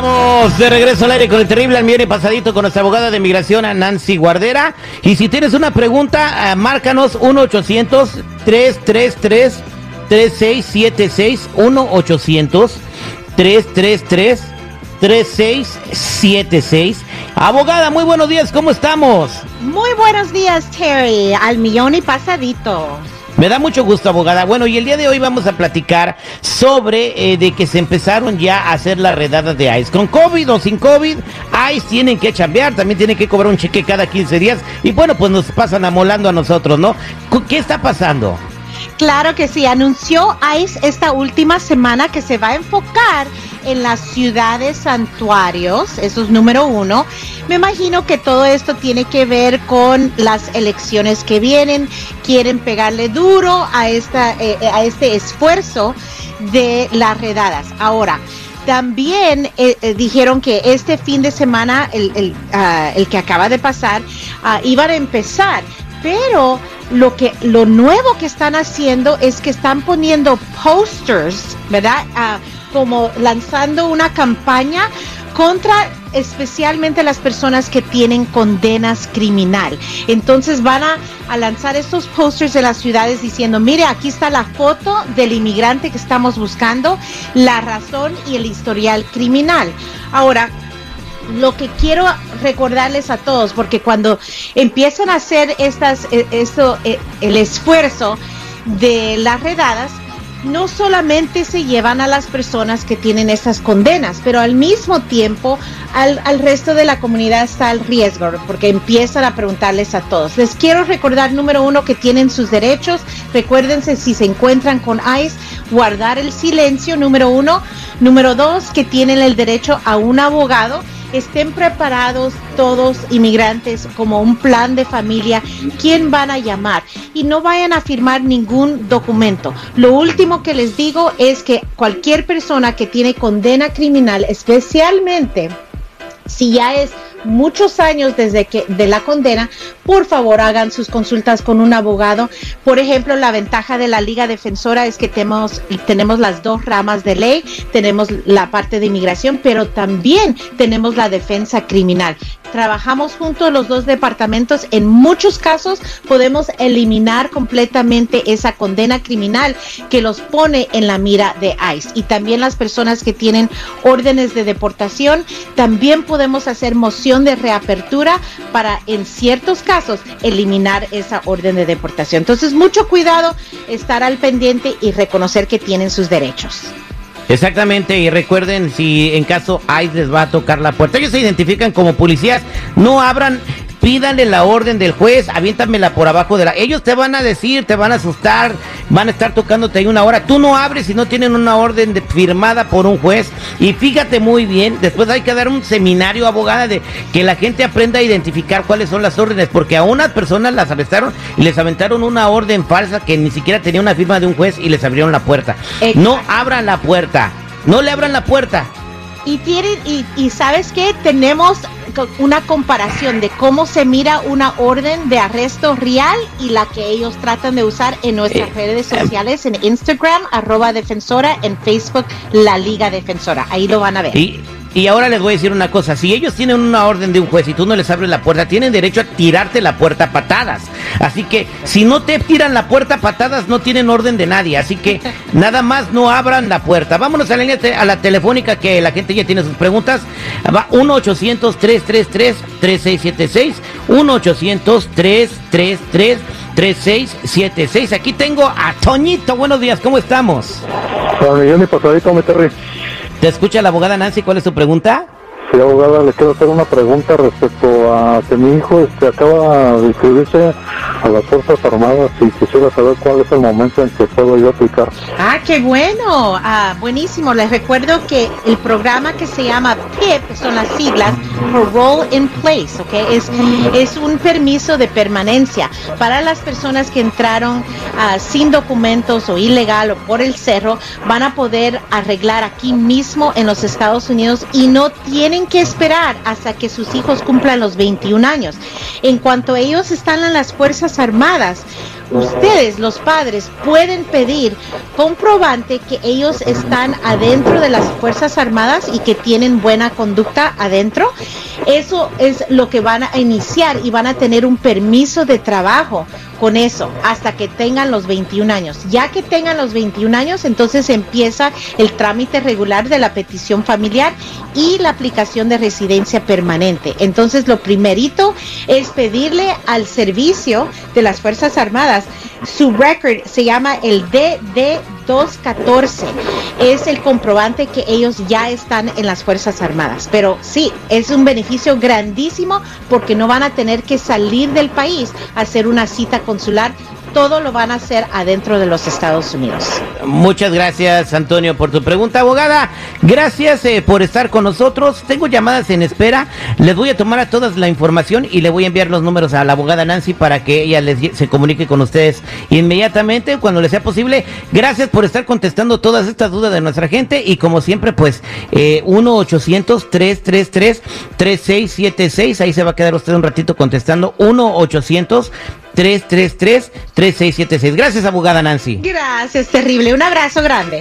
Estamos de regreso al aire con el terrible al y pasadito con nuestra abogada de migración, Nancy Guardera. Y si tienes una pregunta, eh, márcanos 1-800-333-3676. 1-800-333-3676. Abogada, muy buenos días, ¿cómo estamos? Muy buenos días, Terry. Al millón y pasadito. Me da mucho gusto, abogada. Bueno, y el día de hoy vamos a platicar sobre eh, de que se empezaron ya a hacer la redada de ICE. Con COVID o sin COVID, ICE tienen que chambear, también tienen que cobrar un cheque cada 15 días. Y bueno, pues nos pasan amolando a nosotros, ¿no? ¿Qué está pasando? Claro que sí, anunció ICE esta última semana que se va a enfocar en las ciudades santuarios, eso es número uno. Me imagino que todo esto tiene que ver con las elecciones que vienen, quieren pegarle duro a, esta, eh, eh, a este esfuerzo de las redadas. Ahora, también eh, dijeron que este fin de semana, el, el, ah, que acaba de pasar, uh, iban a empezar, pero lo que lo nuevo que están haciendo es que están poniendo posters, ¿verdad? Uh, como lanzando una campaña contra especialmente las personas que tienen condenas criminal. Entonces van a, lanzar estos posters de las ciudades diciendo, mire, aquí está la foto del inmigrante que estamos buscando, la razón y el historial criminal. Ahora, lo que quiero recordarles a todos, porque cuando empiezan a hacer estas, eh, esto, eh, el esfuerzo de las redadas, no solamente se llevan a las personas que tienen esas condenas, pero al mismo tiempo al, resto de la comunidad está el riesgo, porque empiezan a preguntarles a todos. Les quiero recordar, número uno, que tienen sus derechos. Recuérdense si se encuentran con ICE, guardar el silencio, número uno. Número dos, que tienen el derecho a un abogado estén preparados todos inmigrantes como un plan de familia, quién van a llamar y no vayan a firmar ningún documento. Lo último que les digo es que cualquier persona que tiene condena criminal, especialmente si ya es muchos años desde que de la condena, por favor hagan sus consultas con un abogado. Por ejemplo, la ventaja de la Liga Defensora es que tenemos, tenemos las dos ramas de ley, tenemos la parte de inmigración, pero también tenemos la defensa criminal. Trabajamos juntos los dos departamentos. En muchos casos podemos eliminar completamente esa condena criminal que los pone en la mira de ICE. Y también las personas que tienen órdenes de deportación, también podemos hacer moción de reapertura para en ciertos casos eliminar esa orden de deportación. Entonces, mucho cuidado, estar al pendiente y reconocer que tienen sus derechos. Exactamente, y recuerden si en caso ICE les va a tocar la puerta, ellos se identifican como policías, no abran pídale la orden del juez, aviéntamela por abajo de la... Ellos te van a decir, te van a asustar, van a estar tocándote ahí una hora. Tú no abres si no tienen una orden de, firmada por un juez. Y fíjate muy bien, después hay que dar un seminario, abogada, de que la gente aprenda a identificar cuáles son las órdenes, porque a unas personas las arrestaron y les aventaron una orden falsa que ni siquiera tenía una firma de un juez y les abrieron la puerta. No abran la puerta, no le abran la puerta. Y, tienen, y, y sabes qué, tenemos una comparación de cómo se mira una orden de arresto real y la que ellos tratan de usar en nuestras eh, redes em, sociales, en Instagram, arroba defensora, en Facebook, la Liga Defensora. Ahí lo van a ver. Y ahora les voy a decir una cosa, si ellos tienen una orden de un juez y tú no les abres la puerta, tienen derecho a tirarte la puerta a patadas. Así que si no te tiran la puerta a patadas, no tienen orden de nadie. Así que nada más no abran la puerta. Vámonos a la, a la telefónica que la gente ya tiene sus preguntas. Va 1-800-333-3676. 1-800-333-3676. Aquí tengo a Toñito. Buenos días, ¿cómo estamos? Te escucha la abogada Nancy, ¿cuál es su pregunta? Sí, abogada, le quiero hacer una pregunta respecto a que mi hijo este, acaba de inscribirse a las Fuerzas Armadas y quisiera saber cuál es el momento en que puedo yo aplicar. Ah, qué bueno, ah, buenísimo. Les recuerdo que el programa que se llama PIP son las siglas Parole in Place, ¿ok? Es, es un permiso de permanencia para las personas que entraron ah, sin documentos o ilegal o por el cerro, van a poder arreglar aquí mismo en los Estados Unidos y no tienen que esperar hasta que sus hijos cumplan los 21 años. En cuanto ellos están en las Fuerzas Armadas, ustedes, los padres, pueden pedir comprobante que ellos están adentro de las Fuerzas Armadas y que tienen buena conducta adentro. Eso es lo que van a iniciar y van a tener un permiso de trabajo con eso hasta que tengan los 21 años. Ya que tengan los 21 años, entonces empieza el trámite regular de la petición familiar y la aplicación de residencia permanente. Entonces, lo primerito es pedirle al servicio de las Fuerzas Armadas su record se llama el DD214. Es el comprobante que ellos ya están en las Fuerzas Armadas. Pero sí, es un beneficio grandísimo porque no van a tener que salir del país a hacer una cita consular todo lo van a hacer adentro de los Estados Unidos. Muchas gracias, Antonio, por tu pregunta, abogada. Gracias eh, por estar con nosotros. Tengo llamadas en espera. Les voy a tomar a todas la información y le voy a enviar los números a la abogada Nancy para que ella les se comunique con ustedes inmediatamente cuando les sea posible. Gracias por estar contestando todas estas dudas de nuestra gente y como siempre, pues eh, 1-800-333-3676. Ahí se va a quedar usted un ratito contestando. 1 800 333-3676. Gracias, abogada Nancy. Gracias, terrible. Un abrazo grande.